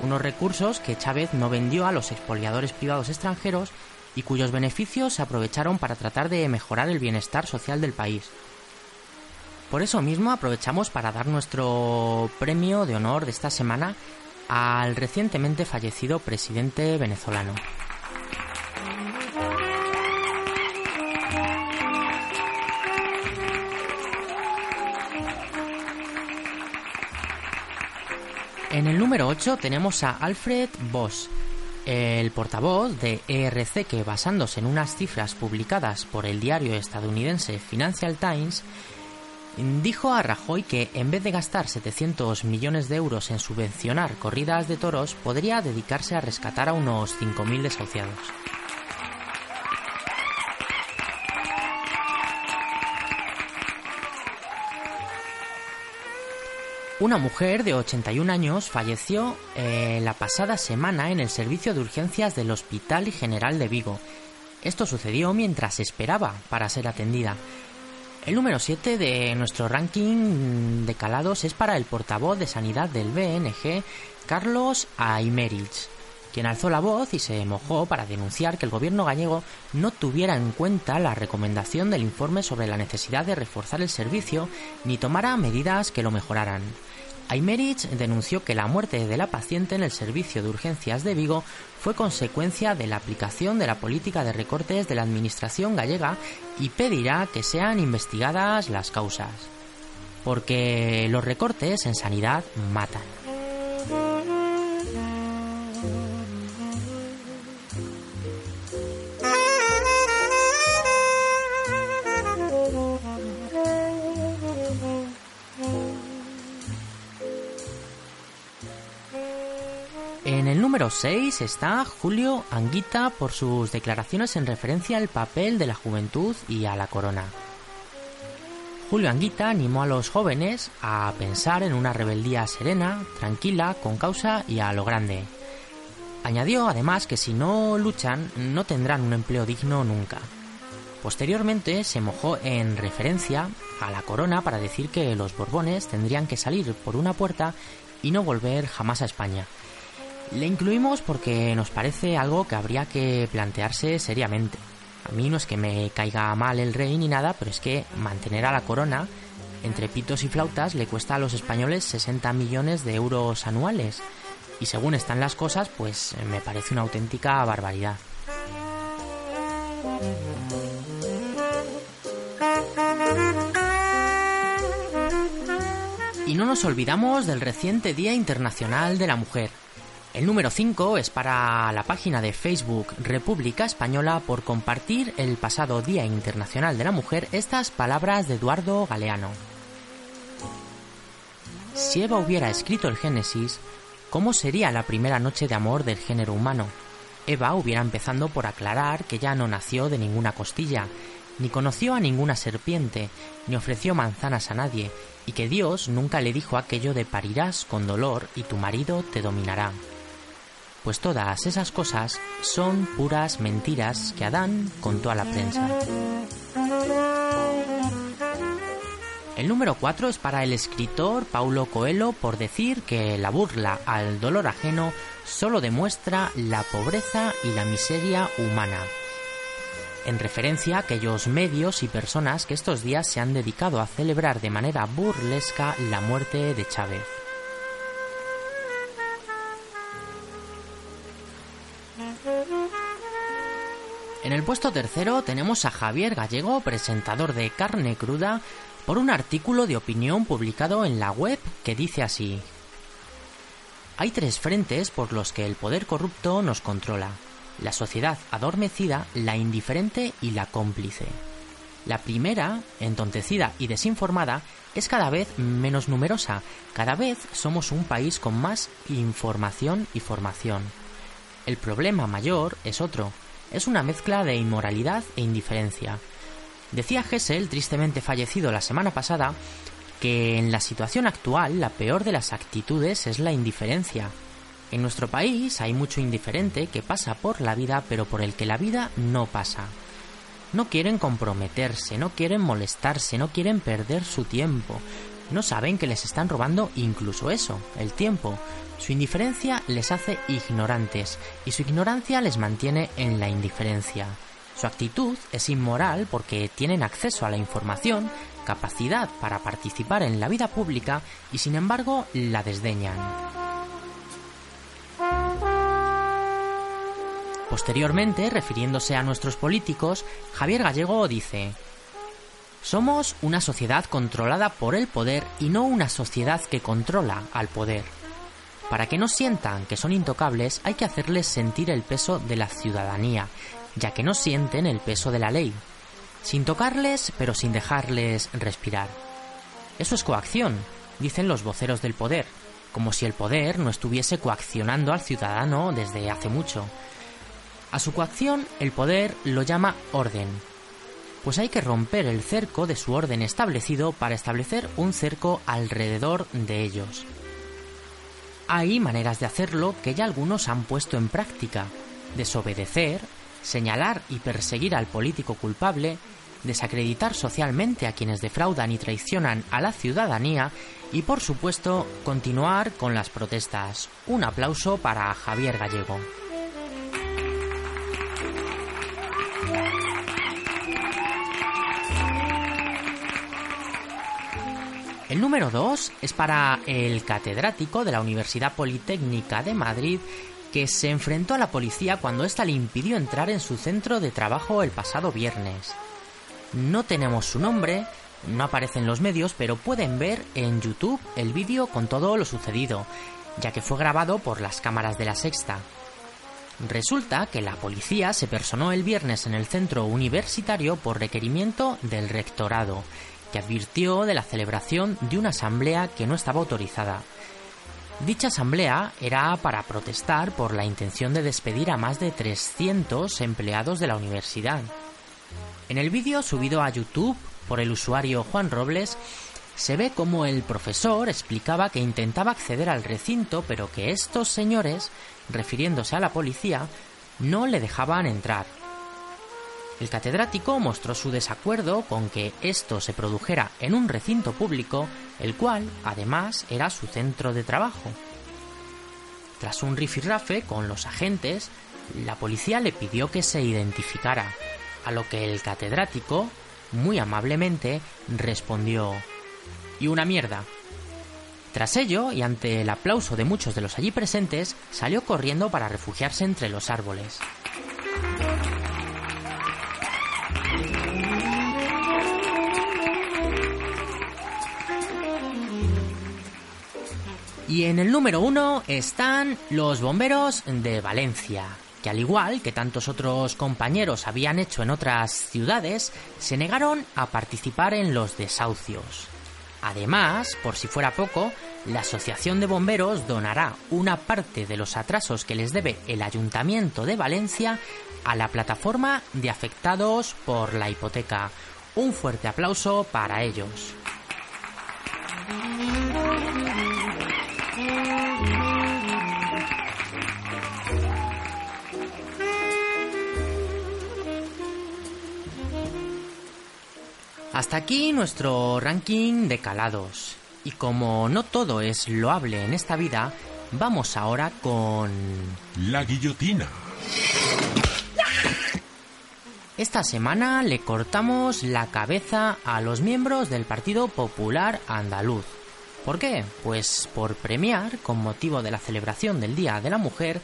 Unos recursos que Chávez no vendió a los expoliadores privados extranjeros y cuyos beneficios se aprovecharon para tratar de mejorar el bienestar social del país. Por eso mismo aprovechamos para dar nuestro premio de honor de esta semana al recientemente fallecido presidente venezolano. En el número 8 tenemos a Alfred Bosch, el portavoz de ERC que basándose en unas cifras publicadas por el diario estadounidense Financial Times dijo a Rajoy que en vez de gastar 700 millones de euros en subvencionar corridas de toros, podría dedicarse a rescatar a unos 5.000 desahuciados. Una mujer de 81 años falleció eh, la pasada semana en el servicio de urgencias del Hospital General de Vigo. Esto sucedió mientras esperaba para ser atendida. El número 7 de nuestro ranking de calados es para el portavoz de sanidad del BNG, Carlos Aymerich, quien alzó la voz y se mojó para denunciar que el gobierno gallego no tuviera en cuenta la recomendación del informe sobre la necesidad de reforzar el servicio ni tomara medidas que lo mejoraran. Aymerich denunció que la muerte de la paciente en el servicio de urgencias de Vigo fue consecuencia de la aplicación de la política de recortes de la Administración gallega y pedirá que sean investigadas las causas. Porque los recortes en sanidad matan. Número 6 está Julio Anguita por sus declaraciones en referencia al papel de la juventud y a la corona. Julio Anguita animó a los jóvenes a pensar en una rebeldía serena, tranquila, con causa y a lo grande. Añadió además que si no luchan no tendrán un empleo digno nunca. Posteriormente se mojó en referencia a la corona para decir que los Borbones tendrían que salir por una puerta y no volver jamás a España. Le incluimos porque nos parece algo que habría que plantearse seriamente. A mí no es que me caiga mal el rey ni nada, pero es que mantener a la corona entre pitos y flautas le cuesta a los españoles 60 millones de euros anuales. Y según están las cosas, pues me parece una auténtica barbaridad. Y no nos olvidamos del reciente Día Internacional de la Mujer, el número 5 es para la página de Facebook República Española por compartir el pasado Día Internacional de la Mujer estas palabras de Eduardo Galeano. Si Eva hubiera escrito el Génesis, ¿cómo sería la primera noche de amor del género humano? Eva hubiera empezando por aclarar que ya no nació de ninguna costilla, ni conoció a ninguna serpiente, ni ofreció manzanas a nadie, y que Dios nunca le dijo aquello de parirás con dolor y tu marido te dominará. Pues todas esas cosas son puras mentiras que Adán contó a la prensa. El número 4 es para el escritor Paulo Coelho por decir que la burla al dolor ajeno solo demuestra la pobreza y la miseria humana. En referencia a aquellos medios y personas que estos días se han dedicado a celebrar de manera burlesca la muerte de Chávez. En el puesto tercero tenemos a Javier Gallego, presentador de Carne Cruda, por un artículo de opinión publicado en la web que dice así. Hay tres frentes por los que el poder corrupto nos controla. La sociedad adormecida, la indiferente y la cómplice. La primera, entontecida y desinformada, es cada vez menos numerosa. Cada vez somos un país con más información y formación. El problema mayor es otro. Es una mezcla de inmoralidad e indiferencia. Decía Hessel, tristemente fallecido la semana pasada, que en la situación actual la peor de las actitudes es la indiferencia. En nuestro país hay mucho indiferente que pasa por la vida pero por el que la vida no pasa. No quieren comprometerse, no quieren molestarse, no quieren perder su tiempo. No saben que les están robando incluso eso, el tiempo. Su indiferencia les hace ignorantes y su ignorancia les mantiene en la indiferencia. Su actitud es inmoral porque tienen acceso a la información, capacidad para participar en la vida pública y sin embargo la desdeñan. Posteriormente, refiriéndose a nuestros políticos, Javier Gallego dice, Somos una sociedad controlada por el poder y no una sociedad que controla al poder. Para que no sientan que son intocables hay que hacerles sentir el peso de la ciudadanía ya que no sienten el peso de la ley, sin tocarles pero sin dejarles respirar. Eso es coacción, dicen los voceros del poder, como si el poder no estuviese coaccionando al ciudadano desde hace mucho. A su coacción el poder lo llama orden, pues hay que romper el cerco de su orden establecido para establecer un cerco alrededor de ellos. Hay maneras de hacerlo que ya algunos han puesto en práctica, desobedecer, señalar y perseguir al político culpable, desacreditar socialmente a quienes defraudan y traicionan a la ciudadanía y, por supuesto, continuar con las protestas. Un aplauso para Javier Gallego. El número 2 es para el catedrático de la Universidad Politécnica de Madrid que se enfrentó a la policía cuando ésta le impidió entrar en su centro de trabajo el pasado viernes. No tenemos su nombre, no aparece en los medios, pero pueden ver en YouTube el vídeo con todo lo sucedido, ya que fue grabado por las cámaras de la sexta. Resulta que la policía se personó el viernes en el centro universitario por requerimiento del rectorado, que advirtió de la celebración de una asamblea que no estaba autorizada. Dicha asamblea era para protestar por la intención de despedir a más de 300 empleados de la universidad. En el vídeo subido a YouTube por el usuario Juan Robles, se ve como el profesor explicaba que intentaba acceder al recinto, pero que estos señores, refiriéndose a la policía, no le dejaban entrar. El catedrático mostró su desacuerdo con que esto se produjera en un recinto público, el cual, además, era su centro de trabajo. Tras un rifirrafe con los agentes, la policía le pidió que se identificara, a lo que el catedrático, muy amablemente, respondió Y una mierda. Tras ello, y ante el aplauso de muchos de los allí presentes, salió corriendo para refugiarse entre los árboles. Y en el número uno están los bomberos de Valencia, que al igual que tantos otros compañeros habían hecho en otras ciudades, se negaron a participar en los desahucios. Además, por si fuera poco, la Asociación de Bomberos donará una parte de los atrasos que les debe el Ayuntamiento de Valencia a la plataforma de afectados por la hipoteca. Un fuerte aplauso para ellos. Hasta aquí nuestro ranking de calados. Y como no todo es loable en esta vida, vamos ahora con... La guillotina. Esta semana le cortamos la cabeza a los miembros del Partido Popular Andaluz. ¿Por qué? Pues por premiar, con motivo de la celebración del Día de la Mujer,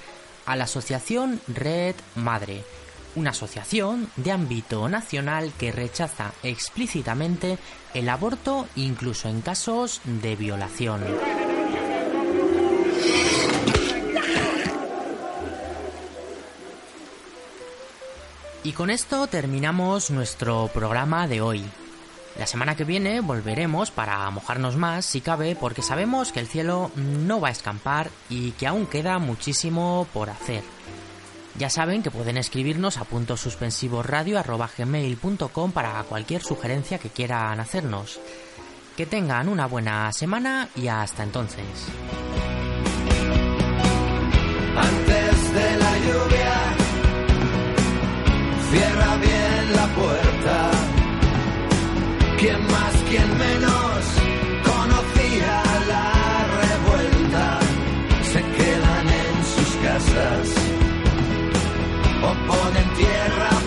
a la asociación Red Madre, una asociación de ámbito nacional que rechaza explícitamente el aborto incluso en casos de violación. Y con esto terminamos nuestro programa de hoy. La semana que viene volveremos para mojarnos más si cabe porque sabemos que el cielo no va a escampar y que aún queda muchísimo por hacer. Ya saben que pueden escribirnos a punto para cualquier sugerencia que quieran hacernos. Que tengan una buena semana y hasta entonces. Antes de la lluvia, cierra bien la puerta. Quien más, quien menos, conocía la revuelta. Se quedan en sus casas o ponen tierra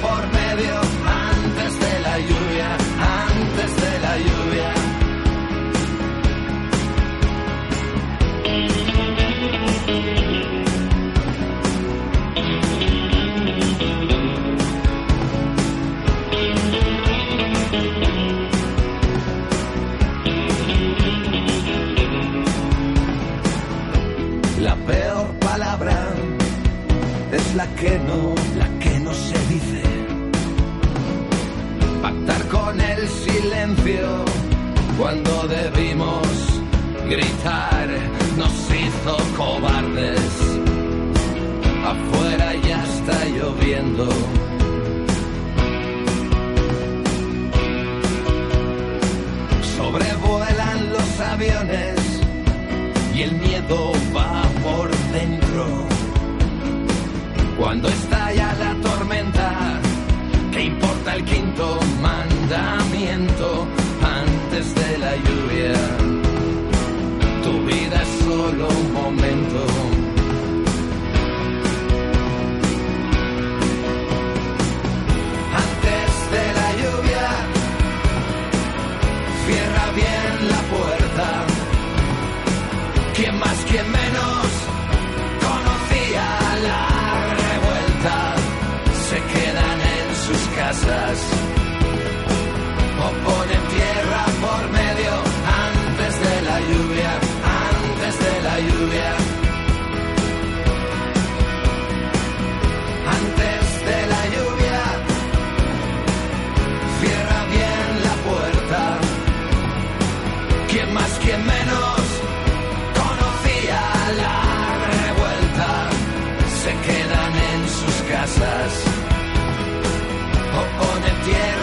la que no, la que no se dice. Pactar con el silencio cuando debimos gritar nos hizo cobardes. Afuera ya está lloviendo. Sobrevuelan los aviones y el miedo va por dentro. Cuando estalla casas o oh, con oh, tierra.